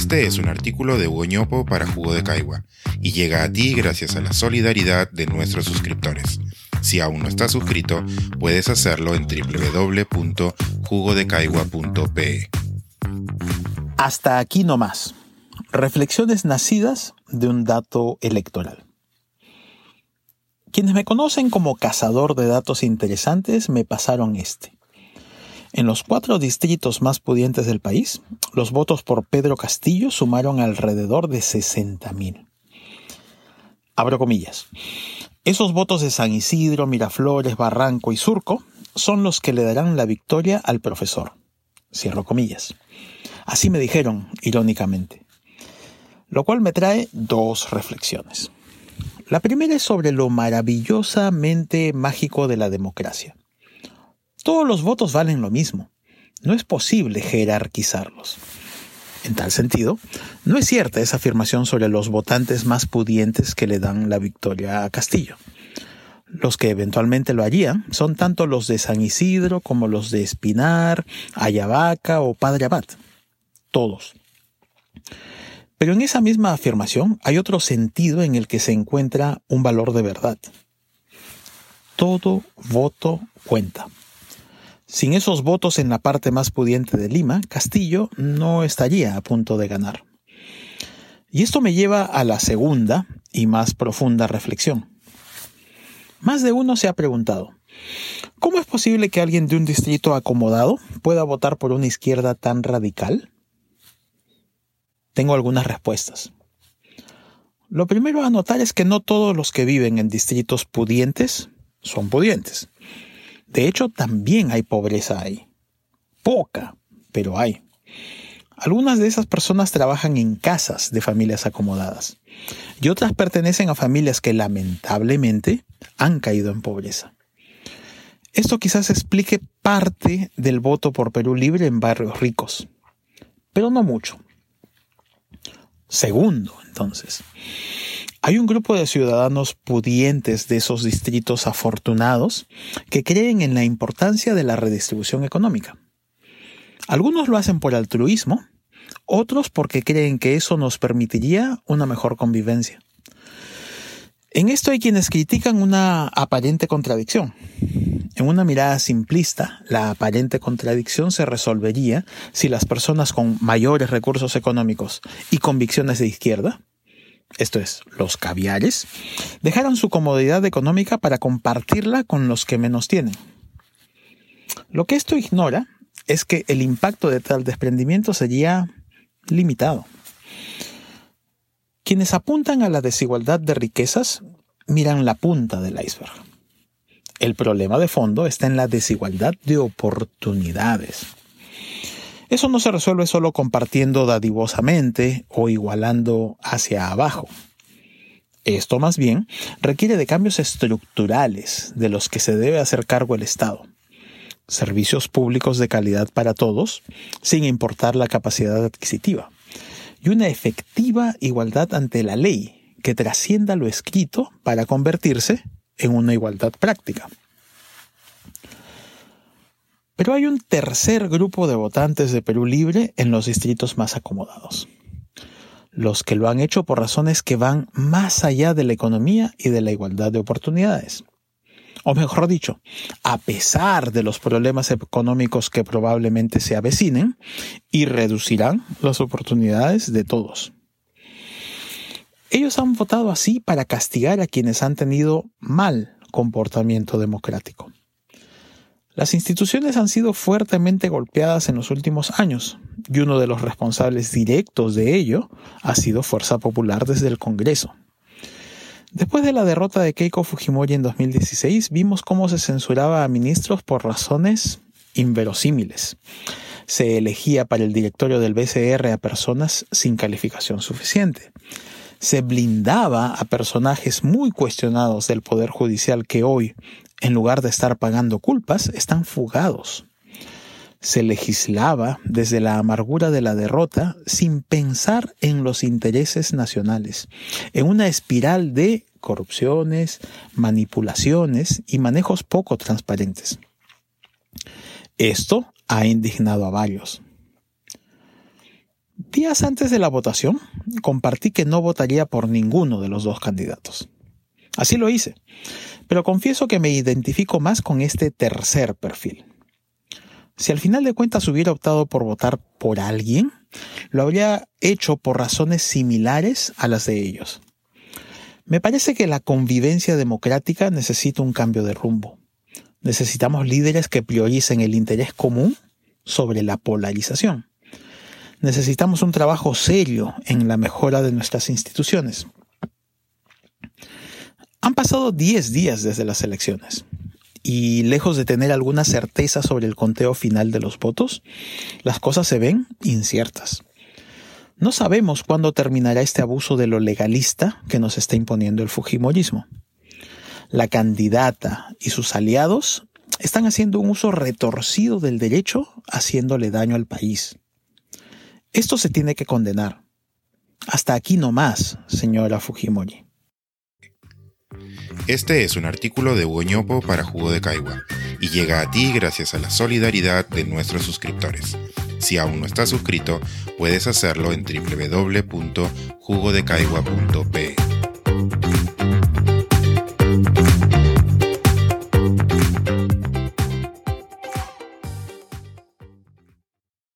Este es un artículo de Hugo para Jugo de Caigua y llega a ti gracias a la solidaridad de nuestros suscriptores. Si aún no estás suscrito, puedes hacerlo en www.jugodecaigua.pe. Hasta aquí nomás. Reflexiones nacidas de un dato electoral. Quienes me conocen como cazador de datos interesantes me pasaron este. En los cuatro distritos más pudientes del país, los votos por Pedro Castillo sumaron alrededor de 60.000. Abro comillas. Esos votos de San Isidro, Miraflores, Barranco y Surco son los que le darán la victoria al profesor. Cierro comillas. Así me dijeron, irónicamente. Lo cual me trae dos reflexiones. La primera es sobre lo maravillosamente mágico de la democracia. Todos los votos valen lo mismo. No es posible jerarquizarlos. En tal sentido, no es cierta esa afirmación sobre los votantes más pudientes que le dan la victoria a Castillo. Los que eventualmente lo harían son tanto los de San Isidro como los de Espinar, Ayabaca o Padre Abad. Todos. Pero en esa misma afirmación hay otro sentido en el que se encuentra un valor de verdad. Todo voto cuenta. Sin esos votos en la parte más pudiente de Lima, Castillo no estaría a punto de ganar. Y esto me lleva a la segunda y más profunda reflexión. Más de uno se ha preguntado, ¿cómo es posible que alguien de un distrito acomodado pueda votar por una izquierda tan radical? Tengo algunas respuestas. Lo primero a notar es que no todos los que viven en distritos pudientes son pudientes. De hecho, también hay pobreza ahí. Poca, pero hay. Algunas de esas personas trabajan en casas de familias acomodadas y otras pertenecen a familias que lamentablemente han caído en pobreza. Esto quizás explique parte del voto por Perú Libre en barrios ricos, pero no mucho. Segundo, entonces, hay un grupo de ciudadanos pudientes de esos distritos afortunados que creen en la importancia de la redistribución económica. Algunos lo hacen por altruismo, otros porque creen que eso nos permitiría una mejor convivencia. En esto hay quienes critican una aparente contradicción. En una mirada simplista, la aparente contradicción se resolvería si las personas con mayores recursos económicos y convicciones de izquierda esto es, los caviares, dejaron su comodidad económica para compartirla con los que menos tienen. Lo que esto ignora es que el impacto de tal desprendimiento sería limitado. Quienes apuntan a la desigualdad de riquezas miran la punta del iceberg. El problema de fondo está en la desigualdad de oportunidades. Eso no se resuelve solo compartiendo dadivosamente o igualando hacia abajo. Esto más bien requiere de cambios estructurales de los que se debe hacer cargo el Estado. Servicios públicos de calidad para todos, sin importar la capacidad adquisitiva. Y una efectiva igualdad ante la ley que trascienda lo escrito para convertirse en una igualdad práctica. Pero hay un tercer grupo de votantes de Perú Libre en los distritos más acomodados. Los que lo han hecho por razones que van más allá de la economía y de la igualdad de oportunidades. O mejor dicho, a pesar de los problemas económicos que probablemente se avecinen y reducirán las oportunidades de todos. Ellos han votado así para castigar a quienes han tenido mal comportamiento democrático. Las instituciones han sido fuertemente golpeadas en los últimos años y uno de los responsables directos de ello ha sido Fuerza Popular desde el Congreso. Después de la derrota de Keiko Fujimori en 2016, vimos cómo se censuraba a ministros por razones inverosímiles. Se elegía para el directorio del BCR a personas sin calificación suficiente. Se blindaba a personajes muy cuestionados del Poder Judicial que hoy en lugar de estar pagando culpas, están fugados. Se legislaba desde la amargura de la derrota sin pensar en los intereses nacionales, en una espiral de corrupciones, manipulaciones y manejos poco transparentes. Esto ha indignado a varios. Días antes de la votación, compartí que no votaría por ninguno de los dos candidatos. Así lo hice, pero confieso que me identifico más con este tercer perfil. Si al final de cuentas hubiera optado por votar por alguien, lo habría hecho por razones similares a las de ellos. Me parece que la convivencia democrática necesita un cambio de rumbo. Necesitamos líderes que prioricen el interés común sobre la polarización. Necesitamos un trabajo serio en la mejora de nuestras instituciones. Han pasado 10 días desde las elecciones y lejos de tener alguna certeza sobre el conteo final de los votos, las cosas se ven inciertas. No sabemos cuándo terminará este abuso de lo legalista que nos está imponiendo el Fujimorismo. La candidata y sus aliados están haciendo un uso retorcido del derecho, haciéndole daño al país. Esto se tiene que condenar. Hasta aquí no más, señora Fujimori. Este es un artículo de Hugo para Jugo de Caigua y llega a ti gracias a la solidaridad de nuestros suscriptores. Si aún no estás suscrito, puedes hacerlo en www.jugodecaigua.pe.